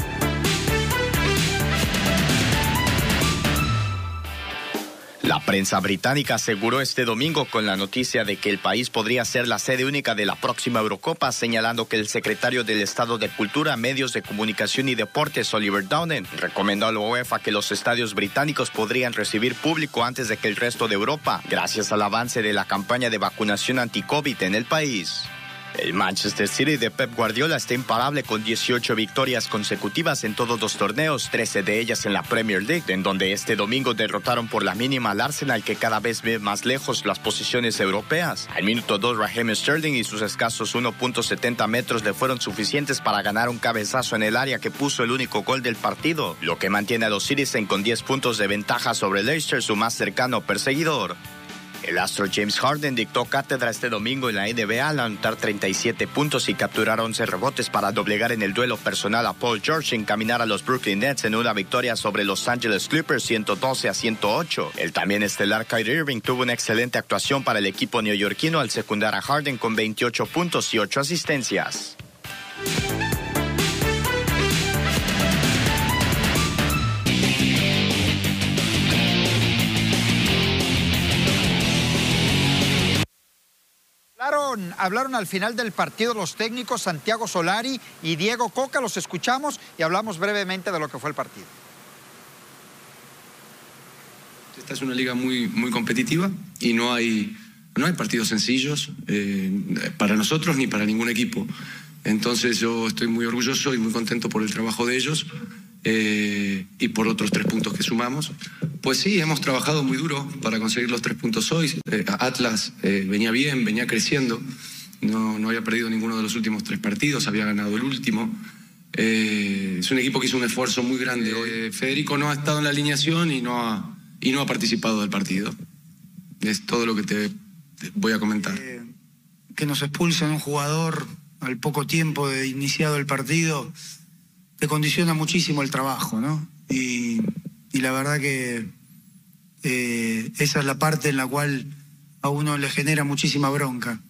[SPEAKER 8] La prensa británica aseguró este domingo con la noticia de que el país podría ser la sede única de la próxima Eurocopa, señalando que el secretario del Estado de Cultura, Medios de Comunicación y Deportes, Oliver Dowden, recomendó a la UEFA que los estadios británicos podrían recibir público antes de que el resto de Europa, gracias al avance de la campaña de vacunación anti-COVID en el país. El Manchester City de Pep Guardiola está imparable con 18 victorias consecutivas en todos los torneos, 13 de ellas en la Premier League, en donde este domingo derrotaron por la mínima al Arsenal que cada vez ve más lejos las posiciones europeas. Al minuto 2 Raheem Sterling y sus escasos 1.70 metros le fueron suficientes para ganar un cabezazo en el área que puso el único gol del partido, lo que mantiene a los Citizen con 10 puntos de ventaja sobre Leicester, su más cercano perseguidor. El astro James Harden dictó cátedra este domingo en la NBA al anotar 37 puntos y capturar 11 rebotes para doblegar en el duelo personal a Paul George y encaminar a los Brooklyn Nets en una victoria sobre Los Angeles Clippers 112 a 108. El también estelar Kyrie Irving tuvo una excelente actuación para el equipo neoyorquino al secundar a Harden con 28 puntos y 8 asistencias.
[SPEAKER 2] Hablaron, al final del partido los técnicos Santiago Solari y Diego Coca, los escuchamos y hablamos brevemente de lo que fue el partido.
[SPEAKER 9] Esta es una liga muy, muy competitiva y no hay, no hay partidos sencillos eh, para nosotros ni para ningún equipo. Entonces yo estoy muy orgulloso y muy contento por el trabajo de ellos eh, y por otros tres puntos que sumamos. Pues sí, hemos trabajado muy duro para conseguir los tres puntos hoy. Eh, Atlas eh, venía bien, venía creciendo. No, no había perdido ninguno de los últimos tres partidos, había ganado el último. Es un equipo que hizo un esfuerzo muy grande hoy. Federico no ha estado en la alineación y no ha, y no ha participado del partido. Es todo lo que te, te voy a comentar.
[SPEAKER 10] que nos expulsen un jugador al poco tiempo de iniciado el partido, te condiciona muchísimo el trabajo, ¿no? Y, la verdad que eh, esa es la parte en la cual a uno le genera muchísima bronca.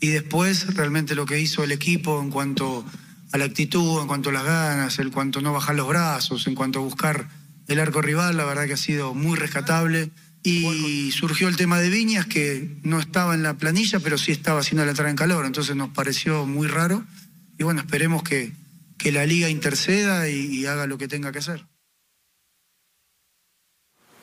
[SPEAKER 10] Y después, realmente lo que hizo el equipo en cuanto a la actitud, en cuanto a las ganas, en cuanto a no bajar los brazos, en cuanto a buscar el arco rival, la verdad que ha sido muy rescatable. Y surgió el tema de Viñas, que no estaba en la planilla, pero sí estaba haciendo la entrada en calor, entonces nos pareció muy raro. Y bueno, esperemos que, que la liga interceda y, y haga lo que tenga que hacer.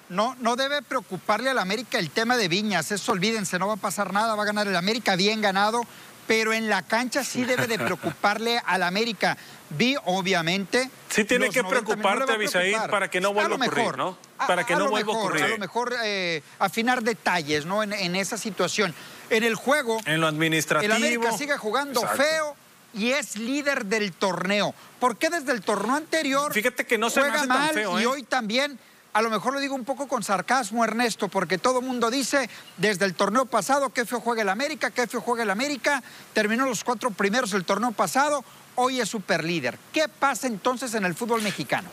[SPEAKER 2] No, no debe preocuparle al América el tema de Viñas, eso olvídense, no va a pasar nada, va a ganar el América bien ganado, pero en la cancha sí debe de preocuparle al América. Vi, obviamente.
[SPEAKER 3] Sí tiene que
[SPEAKER 2] 90 minutos,
[SPEAKER 3] preocuparte,
[SPEAKER 2] no le va a
[SPEAKER 3] Abisaíd,
[SPEAKER 2] preocupar.
[SPEAKER 3] para que no vuelva a ocurrir, ¿no? Para que no
[SPEAKER 2] lo
[SPEAKER 3] vuelva a
[SPEAKER 2] mejor,
[SPEAKER 3] ocurrir.
[SPEAKER 2] A lo mejor eh, afinar detalles, ¿no? En, en esa situación. En el juego,
[SPEAKER 3] En lo administrativo.
[SPEAKER 2] el América sigue jugando
[SPEAKER 3] Exacto.
[SPEAKER 2] feo y es líder del torneo. ¿Por qué desde el torneo anterior
[SPEAKER 3] Fíjate que no se
[SPEAKER 2] juega
[SPEAKER 3] tan
[SPEAKER 2] mal y
[SPEAKER 3] ¿eh?
[SPEAKER 2] hoy también? A lo mejor lo digo un poco con sarcasmo, Ernesto, porque todo el mundo dice desde el torneo pasado qué feo juega el América, qué feo juega el América, terminó los cuatro primeros del torneo pasado, hoy es superlíder. ¿Qué pasa entonces en el fútbol mexicano?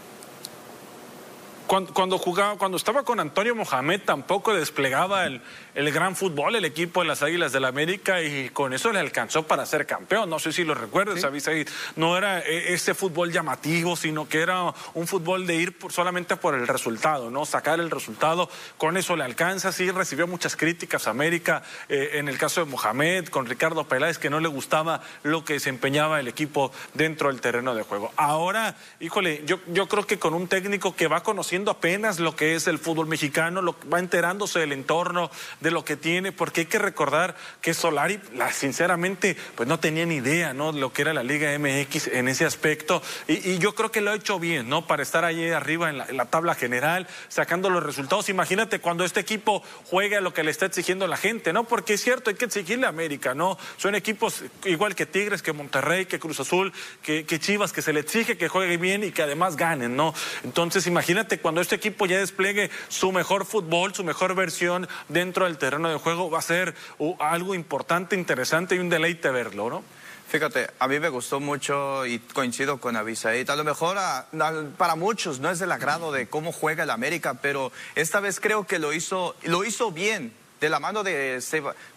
[SPEAKER 3] Cuando, cuando jugaba, cuando estaba con Antonio Mohamed tampoco desplegaba el, el gran fútbol el equipo de las Águilas del la América y con eso le alcanzó para ser campeón. No sé si lo recuerdas, Abisaíd. No era eh, ese fútbol llamativo, sino que era un fútbol de ir por- solamente por el resultado, ¿no? Sacar el resultado, con eso le alcanza. Sí, recibió muchas críticas América eh, en el caso de Mohamed, con Ricardo Peláez, que no le gustaba lo que desempeñaba el equipo dentro del terreno de juego. Ahora, híjole, yo, yo creo que con un técnico que va conociendo conociendo apenas lo que es el fútbol mexicano, lo, va enterándose del entorno, de lo que tiene, porque hay que recordar que Solari, la, sinceramente, pues no tenía ni idea, ¿no? Lo que era la Liga MX en ese aspecto. Y, yo creo que lo ha hecho bien, ¿no? Para estar ahí arriba en la, tabla general, sacando los resultados. Imagínate cuando este equipo juega lo que le está exigiendo la gente, ¿no? Porque es cierto, hay que exigirle a América, ¿no? Son equipos igual que Tigres, que Monterrey, que Cruz Azul, que, que Chivas, que se le exige que juegue bien y que además ganen, ¿no? Entonces, imagínate cuando este equipo ya despliegue su mejor fútbol, su mejor versión dentro del terreno de juego, va a ser uh, algo importante, interesante y un deleite verlo, ¿no?
[SPEAKER 1] Fíjate, a mí me gustó mucho y coincido con Avisaid. A lo mejor para muchos no es del agrado de cómo juega el América, pero esta vez creo que lo hizo, lo hizo bien de la mano de,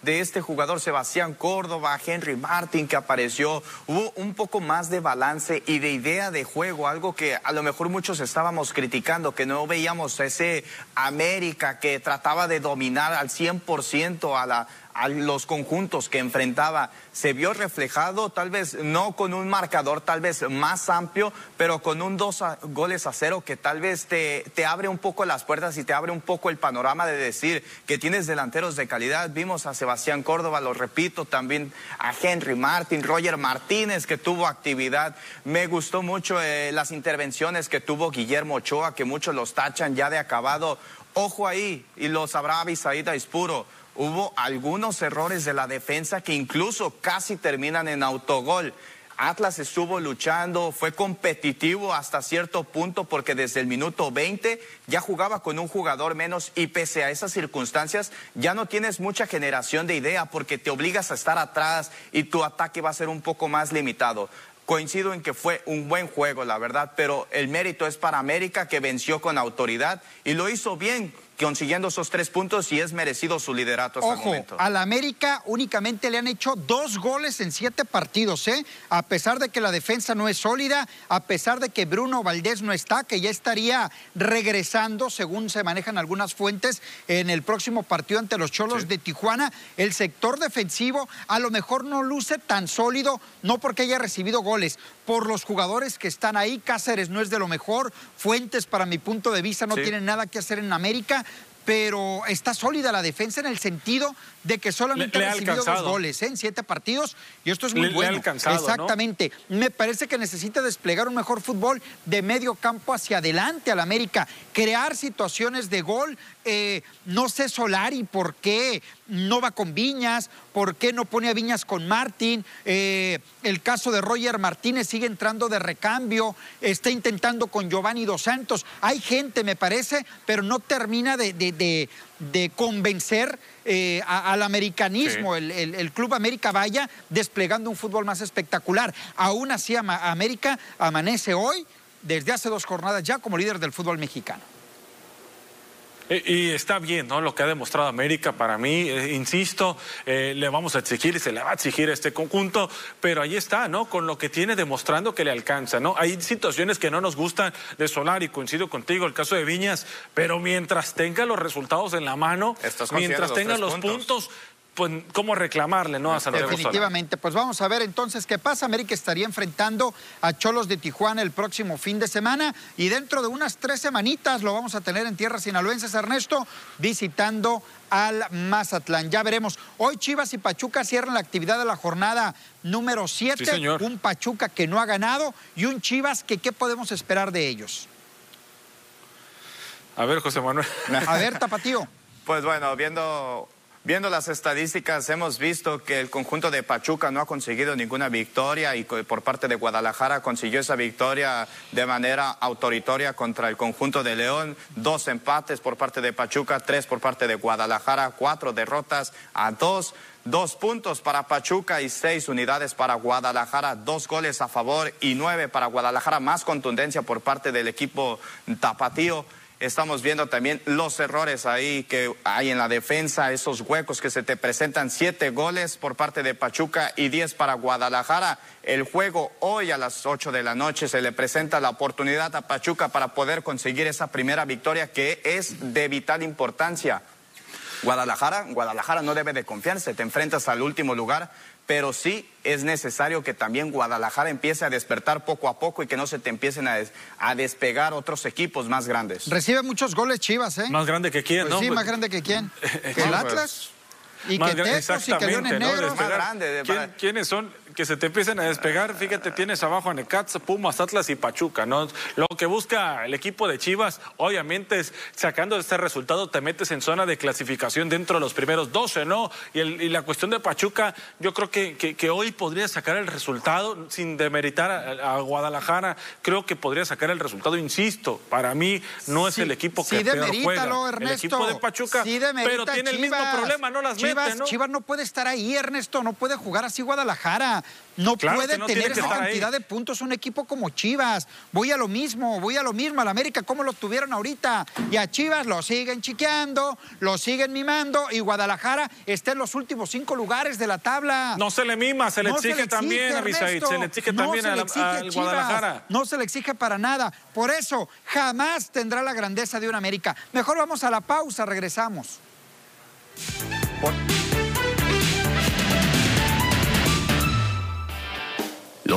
[SPEAKER 1] este jugador Sebastián Córdoba, Henry Martin que apareció, hubo un poco más de balance y de idea de juego, algo que a lo mejor muchos estábamos criticando, que no veíamos ese América que trataba de dominar al 100% a la, a los conjuntos que enfrentaba se vio reflejado, tal vez no con un marcador tal vez más amplio, pero con un dos goles a cero que tal vez te, te abre un poco las puertas y te abre un poco el panorama de decir que tienes delanteros de calidad. Vimos a Sebastián Córdoba, lo repito, también a Henry Martin, Roger Martínez que tuvo actividad. Me gustó mucho eh, las intervenciones que tuvo Guillermo Ochoa, que muchos los tachan ya de acabado. Ojo ahí, y lo sabrá Bisaída Ispuro hubo algunos errores de la defensa que incluso casi terminan en autogol. Atlas estuvo luchando, fue competitivo hasta cierto punto porque desde el minuto 20 ya jugaba con un jugador menos y pese a esas circunstancias ya no tienes mucha generación de idea porque te obligas a estar atrás y tu ataque va a ser un poco más limitado. Coincido en que fue un buen juego, la verdad, pero el mérito es para América que venció con autoridad y lo hizo bien consiguiendo esos tres puntos y es merecido su liderato hasta
[SPEAKER 2] el momento. A la América únicamente le han hecho dos goles en siete partidos, ¿eh? A pesar de que la defensa no es sólida, a pesar de que Bruno Valdés no está, que ya estaría regresando, según se manejan algunas fuentes, en el próximo partido ante los Cholos de Tijuana. El sector defensivo a lo mejor no luce tan sólido, no porque haya recibido goles, por los jugadores que están ahí. Cáceres no es de lo mejor, Fuentes, para mi punto de vista, no tienen nada que hacer en América pero está sólida la defensa en el sentido de que solamente ha recibido dos goles ¿eh? en siete partidos y esto es muy bueno. Exactamente. Me parece que necesita desplegar un mejor fútbol de medio campo hacia adelante al América, crear situaciones de gol. Eh, no sé Solari por qué no va con Viñas, por qué no pone a Viñas con Martín. Eh, el caso de Roger Martínez sigue entrando de recambio, está intentando con Giovanni Dos Santos. Hay gente, me parece, pero no termina de de, convencer eh, al americanismo, el, Club América vaya desplegando un fútbol más espectacular. Aún así, América amanece hoy, desde hace dos jornadas ya, como líder del fútbol mexicano.
[SPEAKER 3] Y está bien, ¿no? Lo que ha demostrado América para mí, eh, insisto, eh, le vamos a exigir y se le va a exigir a este conjunto, pero ahí está, ¿no? Con lo que tiene demostrando que le alcanza, ¿no? Hay situaciones que no nos gustan de Solar y coincido contigo, el caso de Viñas, pero mientras tenga los resultados en la mano, mientras tenga los puntos pues, cómo reclamarle, ¿no? A Santiago
[SPEAKER 2] Definitivamente. Pues vamos a ver entonces qué pasa. América estaría enfrentando a Cholos de Tijuana el próximo fin de semana y dentro de unas tres semanitas lo vamos a tener en tierras sinaloenses, Ernesto, visitando al Mazatlán. Ya veremos. Hoy Chivas y Pachuca cierran la actividad de la jornada número 7. un Pachuca que no ha ganado y un Chivas que qué podemos esperar de ellos.
[SPEAKER 3] A ver, José Manuel.
[SPEAKER 2] A ver, Tapatío. [LAUGHS]
[SPEAKER 1] Pues bueno, viendo Viendo las estadísticas, hemos visto que el conjunto de Pachuca no ha conseguido ninguna victoria y por parte de Guadalajara consiguió esa victoria de manera autoritaria contra el conjunto de León. Dos empates por parte de Pachuca, tres por parte de Guadalajara, cuatro derrotas a dos. Dos puntos para Pachuca y seis unidades para Guadalajara, dos goles a favor y nueve para Guadalajara, más contundencia por parte del equipo tapatío. Estamos viendo también los errores ahí que hay en la defensa, esos huecos que se te presentan. Siete goles por parte de Pachuca y diez para Guadalajara. El juego hoy a las ocho de la noche se le presenta la oportunidad a Pachuca para poder conseguir esa primera victoria que es de vital importancia. Guadalajara, Guadalajara no debe de confiarse, te enfrentas al último lugar, pero sí es necesario que también Guadalajara empiece a despertar poco a poco y que no se te empiecen a, a despegar otros equipos más grandes.
[SPEAKER 2] Recibe muchos goles Chivas, ¿eh?
[SPEAKER 3] Más grande que quién,
[SPEAKER 2] Pues
[SPEAKER 3] ¿no?
[SPEAKER 2] sí,
[SPEAKER 3] Pues-
[SPEAKER 2] más grande que quién. [LAUGHS] Que el
[SPEAKER 1] pues,
[SPEAKER 2] Atlas. Y
[SPEAKER 3] Más
[SPEAKER 2] que Tecos y
[SPEAKER 3] ¿no?
[SPEAKER 2] Negros.
[SPEAKER 3] Despegar.
[SPEAKER 1] Más grande, de-
[SPEAKER 3] ¿Quién-
[SPEAKER 1] para-
[SPEAKER 3] ¿Quiénes son que se te empiecen a despegar? Fíjate, tienes abajo a Necaxa, Pumas, Atlas y Pachuca, ¿no? Lo que busca el equipo de Chivas, obviamente, es sacando este resultado, te metes en zona de clasificación dentro de los primeros 12, ¿no? Y, el- y la cuestión de Pachuca, yo creo que, que- que hoy podría sacar el resultado sin demeritar a, a Guadalajara. Creo que podría sacar el resultado, insisto, para mí no es
[SPEAKER 2] Sí,
[SPEAKER 3] el equipo que
[SPEAKER 2] sí,
[SPEAKER 3] peor juega. El equipo de Pachuca,
[SPEAKER 2] Sí,
[SPEAKER 3] pero tiene el mismo problema, no las
[SPEAKER 2] Chivas, Chivas no puede estar ahí, Ernesto, no puede jugar así Guadalajara. No
[SPEAKER 3] Claro
[SPEAKER 2] puede
[SPEAKER 3] no
[SPEAKER 2] tener esa
[SPEAKER 3] ahí.
[SPEAKER 2] cantidad de puntos un equipo como Chivas. Voy a lo mismo, voy a lo mismo. Al América, ¿cómo lo tuvieron ahorita? Y a Chivas lo siguen chiqueando, lo siguen mimando y Guadalajara está en los últimos cinco lugares de la tabla.
[SPEAKER 3] No se le mima, se le
[SPEAKER 2] No
[SPEAKER 3] exige también, Abisaid,
[SPEAKER 2] Ernesto.
[SPEAKER 3] se le exige
[SPEAKER 2] No
[SPEAKER 3] también
[SPEAKER 2] se le
[SPEAKER 3] al,
[SPEAKER 2] exige a
[SPEAKER 3] al
[SPEAKER 2] Chivas.
[SPEAKER 3] Guadalajara.
[SPEAKER 2] No se le exige para nada. Por eso, jamás tendrá la grandeza de un América. Mejor vamos a la pausa, regresamos.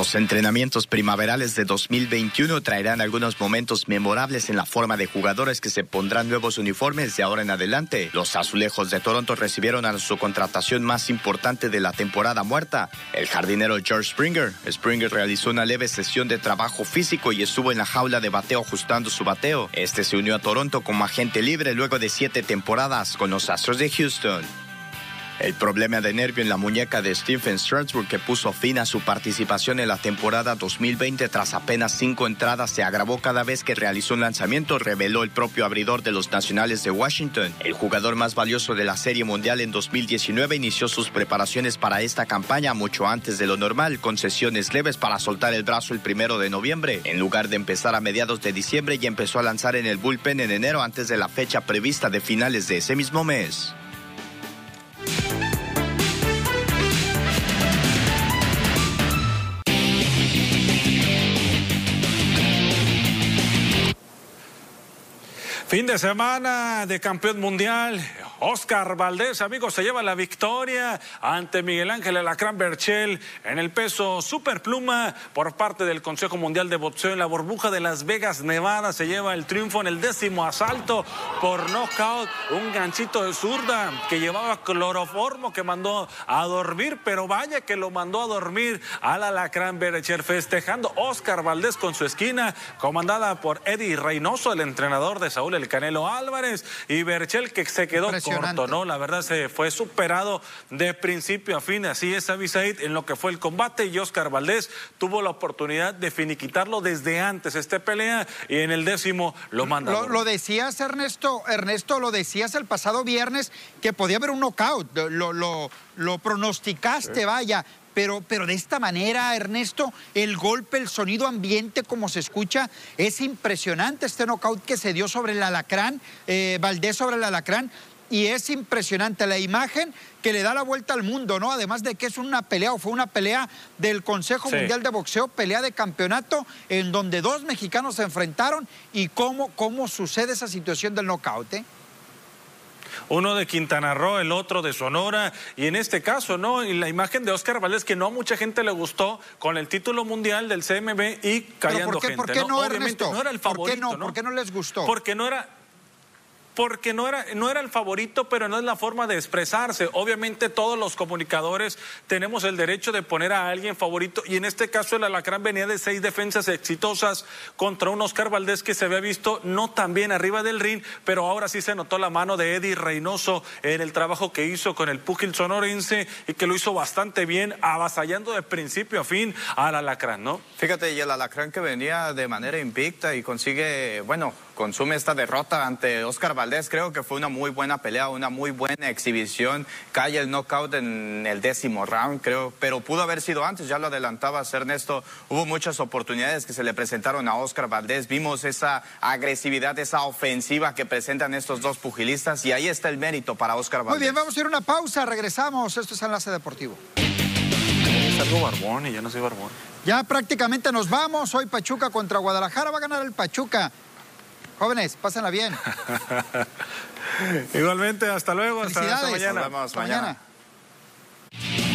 [SPEAKER 8] Los entrenamientos primaverales de 2021 traerán algunos momentos memorables en la forma de jugadores que se pondrán nuevos uniformes de ahora en adelante. Los azulejos de Toronto recibieron a su contratación más importante de la temporada muerta, el jardinero George Springer. Springer realizó una leve sesión de trabajo físico y estuvo en la jaula de bateo ajustando su bateo. Este se unió a Toronto como agente libre luego de siete temporadas con los Astros de Houston. El problema de nervio en la muñeca de Stephen Strasburg que puso fin a su participación en la temporada 2020 tras apenas cinco entradas se agravó cada vez que realizó un lanzamiento, reveló el propio abridor de los Nacionales de Washington. El jugador más valioso de la Serie Mundial en 2019 inició sus preparaciones para esta campaña mucho antes de lo normal, con sesiones leves para soltar el brazo el primero de noviembre, en lugar de empezar a mediados de diciembre y empezó a lanzar en el bullpen en enero antes de la fecha prevista de finales de ese mismo mes. Bye.
[SPEAKER 3] Fin de semana de campeón mundial. Oscar Valdés, amigos, se lleva la victoria ante Miguel Ángel Alacrán Berchel en el peso superpluma por parte del Consejo Mundial de Boxeo en la burbuja de Las Vegas, Nevada. Se lleva el triunfo en el décimo asalto por knockout. Un ganchito de zurda que llevaba cloroformo que mandó a dormir, pero vaya que lo mandó a dormir al Alacrán Berchel festejando Oscar Valdés con su esquina comandada por Eddie Reynoso, el entrenador de Saúl El Canelo Álvarez y Berchel que se quedó corto, ¿no? La verdad se fue superado de principio a fin, así es Abisaid en lo que fue el combate y Oscar Valdés tuvo la oportunidad de finiquitarlo desde antes esta pelea y en el décimo lo manda.
[SPEAKER 2] Lo, decías, Ernesto, Ernesto, lo decías el pasado viernes que podía haber un knockout. Lo, lo, lo pronosticaste, vaya. Pero, pero de esta manera, Ernesto, el golpe, el sonido ambiente, como se escucha, es impresionante este knockout que se dio sobre el alacrán, eh, Valdés sobre el alacrán. Y es impresionante la imagen que le da la vuelta al mundo, ¿no? Además de que es una pelea o fue una pelea del Consejo
[SPEAKER 3] Sí.
[SPEAKER 2] Mundial de Boxeo, pelea de campeonato, en donde dos mexicanos se enfrentaron y cómo, cómo sucede esa situación del knockout, ¿eh?
[SPEAKER 3] Uno de Quintana Roo, el otro de Sonora, y en este caso, ¿no? Y la imagen de Oscar Valdés, que no a mucha gente le gustó, con el título mundial del CMB y
[SPEAKER 2] Pero ¿por qué,
[SPEAKER 3] gente.
[SPEAKER 2] por qué no,
[SPEAKER 3] Obviamente
[SPEAKER 2] Ernesto?
[SPEAKER 3] no era el
[SPEAKER 2] ¿Por
[SPEAKER 3] favorito,
[SPEAKER 2] qué no? ¿Por qué no les gustó?
[SPEAKER 3] Porque no era. Porque no era, no era el favorito, pero no es la forma de expresarse. Obviamente todos los comunicadores tenemos el derecho de poner a alguien favorito y en este caso el Alacrán venía de seis defensas exitosas contra un Oscar Valdés que se había visto no tan bien arriba del ring, pero ahora sí se notó la mano de Eddie Reynoso en el trabajo que hizo con el púgil sonorense y que lo hizo bastante bien, avasallando de principio a fin al Alacrán, ¿no?
[SPEAKER 1] Fíjate, y el Alacrán que venía de manera invicta y consigue, bueno, consume esta derrota ante Oscar Valdés. Creo que fue una muy buena pelea, una muy buena exhibición. Cae el knockout en el décimo round, creo, pero pudo haber sido antes, ya lo adelantabas, Ernesto. Hubo muchas oportunidades que se le presentaron a Oscar Valdés. Vimos esa agresividad, esa ofensiva que presentan estos dos pugilistas y ahí está el mérito para Oscar Valdés.
[SPEAKER 2] Muy bien, vamos a ir a una pausa, regresamos. Esto es Enlace Deportivo.
[SPEAKER 3] Es algo barbón y yo no soy barbón.
[SPEAKER 2] Ya prácticamente nos vamos. Hoy Pachuca contra Guadalajara. Va a ganar el Pachuca. Jóvenes, pásenla bien. [LAUGHS]
[SPEAKER 3] Igualmente, hasta luego. Hasta, mañana.
[SPEAKER 1] Nos vemos mañana.
[SPEAKER 2] mañana.